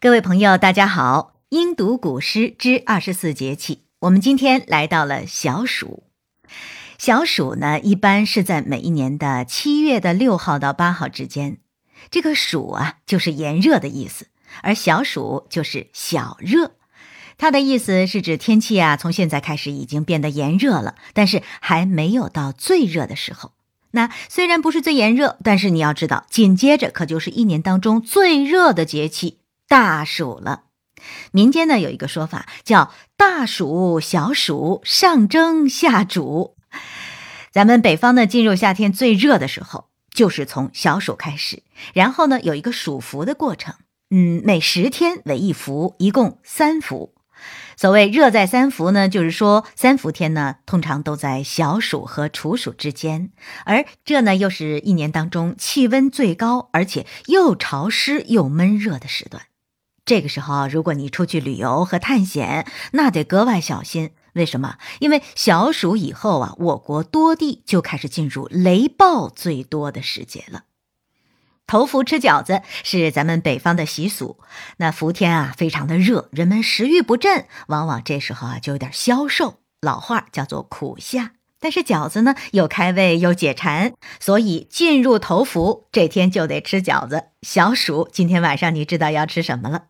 各位朋友，大家好！音读古诗之二十四节气，我们今天来到了小暑。小暑呢，一般是在每一年的七月的六号到八号之间。这个暑啊，就是炎热的意思，而小暑就是小热。它的意思是指天气啊，从现在开始已经变得炎热了，但是还没有到最热的时候。那虽然不是最炎热，但是你要知道，紧接着可就是一年当中最热的节气。大暑了，民间呢有一个说法叫“大暑小暑，上蒸下煮”。咱们北方呢进入夏天最热的时候，就是从小暑开始，然后呢有一个暑伏的过程。嗯，每十天为一伏，一共三伏。所谓热在三伏呢，就是说三伏天呢通常都在小暑和处暑之间，而这呢又是一年当中气温最高，而且又潮湿又闷热的时段。这个时候，如果你出去旅游和探险，那得格外小心。为什么？因为小暑以后啊，我国多地就开始进入雷暴最多的时节了。头伏吃饺子是咱们北方的习俗。那伏天啊，非常的热，人们食欲不振，往往这时候啊就有点消瘦。老话叫做苦夏。但是饺子呢，又开胃又解馋，所以进入头伏这天就得吃饺子。小暑今天晚上你知道要吃什么了？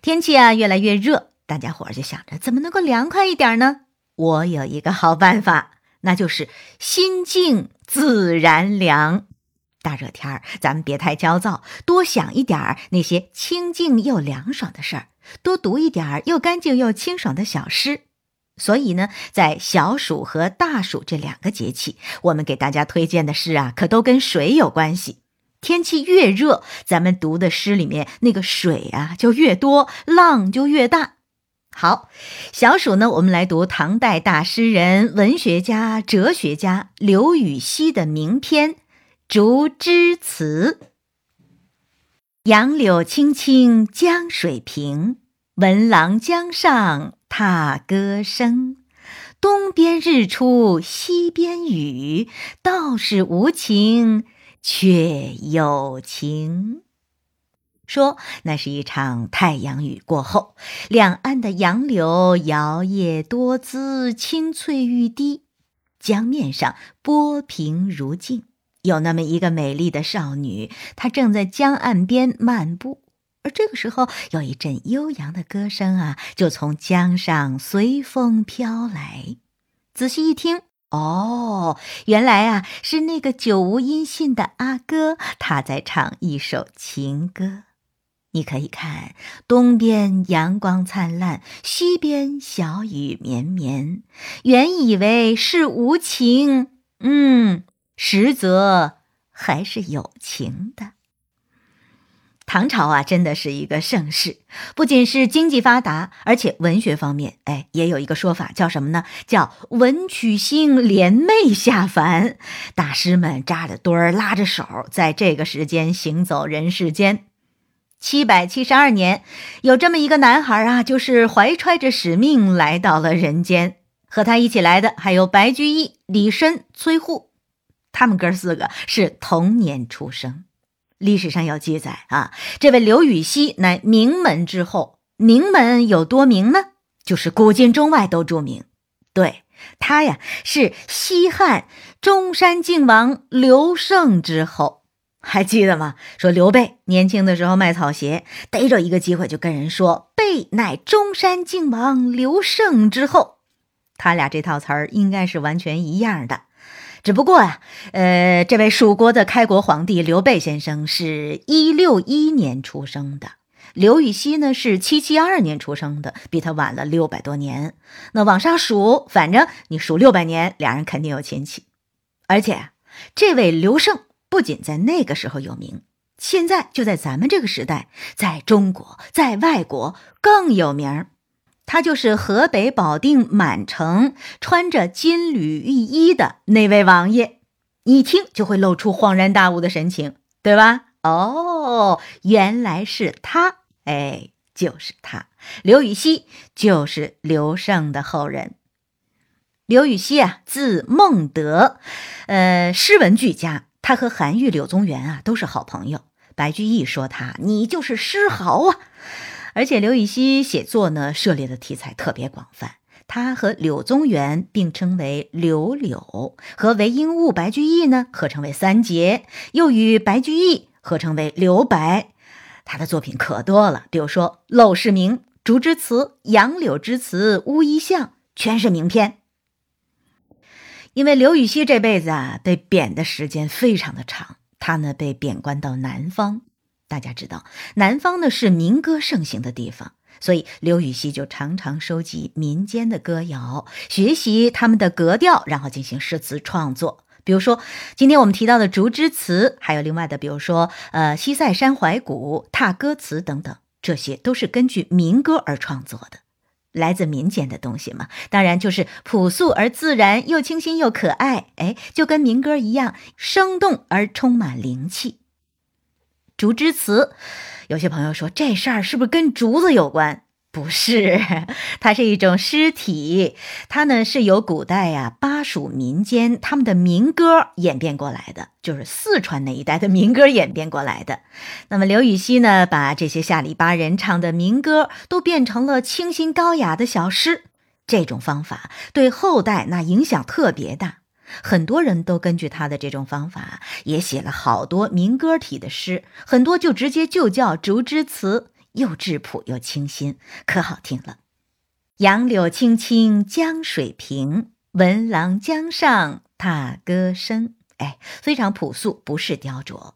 天气啊越来越热，大家伙儿就想着怎么能够凉快一点呢？我有一个好办法，那就是心静自然凉。大热天儿，咱们别太焦躁，多想一点儿那些清静又凉爽的事儿，多读一点儿又干净又清爽的小诗。所以呢，在小暑和大暑这两个节气，我们给大家推荐的诗啊，可都跟水有关系。天气越热，咱们读的诗里面那个水啊就越多，浪就越大。好，小暑呢，我们来读唐代大诗人、文学家、哲学家刘禹锡的名篇《竹枝词》：杨柳青青江水平，闻郎江上踏歌声。东边日出西边雨，道是无晴。却有情，说那是一场太阳雨过后，两岸的杨柳摇曳多姿，青翠欲滴，江面上波平如镜。有那么一个美丽的少女，她正在江岸边漫步，而这个时候，有一阵悠扬的歌声啊，就从江上随风飘来。仔细一听。哦，原来啊是那个久无音信的阿哥，他在唱一首情歌。你可以看，东边阳光灿烂，西边小雨绵绵。原以为是无情，嗯，实则还是有情的。唐朝啊，真的是一个盛世，不仅是经济发达，而且文学方面，哎，也有一个说法叫什么呢？叫文曲星联袂下凡，大师们扎着堆儿，拉着手，在这个时间行走人世间。七百七十二年，有这么一个男孩啊，就是怀揣着使命来到了人间。和他一起来的还有白居易、李绅、崔护，他们哥四个是同年出生。历史上有记载啊，这位刘禹锡乃名门之后，名门有多名呢？就是古今中外都著名。对他呀，是西汉中山靖王刘胜之后，还记得吗？说刘备年轻的时候卖草鞋，逮着一个机会就跟人说：“备乃中山靖王刘胜之后。”他俩这套词儿应该是完全一样的。只不过啊，呃，这位蜀国的开国皇帝刘备先生是一六一年出生的，刘禹锡呢是七七二年出生的，比他晚了六百多年。那往上数，反正你数六百年，俩人肯定有亲戚。而且，这位刘胜不仅在那个时候有名，现在就在咱们这个时代，在中国，在外国更有名。他就是河北保定满城穿着金缕玉衣的那位王爷，一听就会露出恍然大悟的神情，对吧？哦，原来是他，哎，就是他，刘禹锡就是刘胜的后人。刘禹锡啊，字孟德，呃，诗文俱佳，他和韩愈、柳宗元啊都是好朋友。白居易说他你就是诗豪啊。而且刘禹锡写作呢，涉猎的题材特别广泛。他和柳宗元并称为柳柳，和韦应物、白居易呢合称为三杰，又与白居易合称为刘白。他的作品可多了，比如说《陋室铭》《竹枝词》《杨柳枝词》《乌衣巷》，全是名篇。因为刘禹锡这辈子啊，被贬的时间非常的长，他呢被贬官到南方。大家知道，南方呢是民歌盛行的地方，所以刘禹锡就常常收集民间的歌谣，学习他们的格调，然后进行诗词创作。比如说，今天我们提到的《竹枝词》，还有另外的，比如说，呃，《西塞山怀古》《踏歌词》等等，这些都是根据民歌而创作的，来自民间的东西嘛。当然就是朴素而自然，又清新又可爱，哎，就跟民歌一样，生动而充满灵气。竹枝词，有些朋友说这事儿是不是跟竹子有关？不是，它是一种诗体，它呢是由古代呀巴蜀民间他们的民歌演变过来的，就是四川那一带的民歌演变过来的。那么刘禹锡呢，把这些下里巴人唱的民歌都变成了清新高雅的小诗，这种方法对后代那影响特别大。很多人都根据他的这种方法，也写了好多民歌体的诗，很多就直接就叫竹枝词，又质朴又清新，可好听了。杨柳青青江水平，闻郎江上踏歌声。哎，非常朴素，不是雕琢。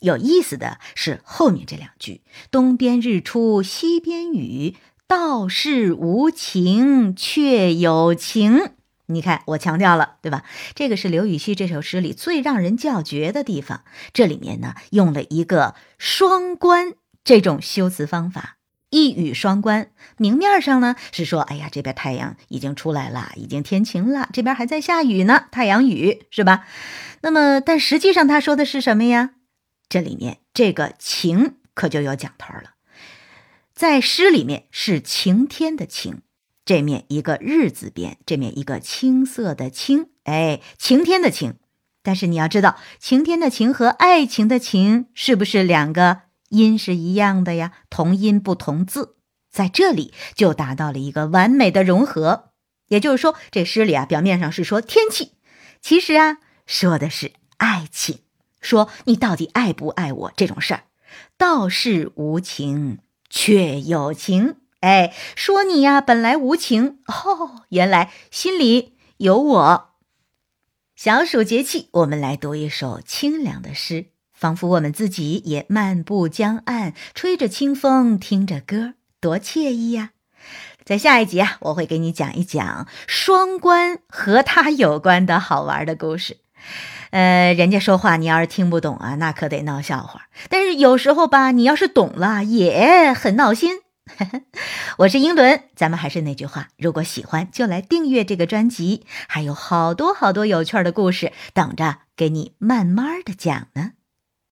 有意思的是后面这两句：东边日出西边雨，道是无晴却有晴。你看，我强调了，对吧？这个是刘禹锡这首诗里最让人叫绝的地方。这里面呢，用了一个双关这种修辞方法，一语双关。明面上呢是说，哎呀，这边太阳已经出来了，已经天晴了，这边还在下雨呢，太阳雨是吧？那么，但实际上他说的是什么呀？这里面这个晴可就有讲头了，在诗里面是晴天的晴。这面一个日字边，这面一个青色的青，哎，晴天的晴。但是你要知道，晴天的晴和爱情的情是不是两个音是一样的呀？同音不同字，在这里就达到了一个完美的融合。也就是说，这诗里啊，表面上是说天气，其实啊，说的是爱情，说你到底爱不爱我这种事儿。道是无情，却有情。哎，说你呀，本来无情哦，原来心里有我。小暑节气，我们来读一首清凉的诗，仿佛我们自己也漫步江岸，吹着清风，听着歌，多惬意呀！在下一集啊，我会给你讲一讲双关和他有关的好玩的故事。呃，人家说话你要是听不懂啊，那可得闹笑话。但是有时候吧，你要是懂了，也很闹心。我是英伦，咱们还是那句话，如果喜欢就来订阅这个专辑，还有好多好多有趣的故事等着给你慢慢的讲呢。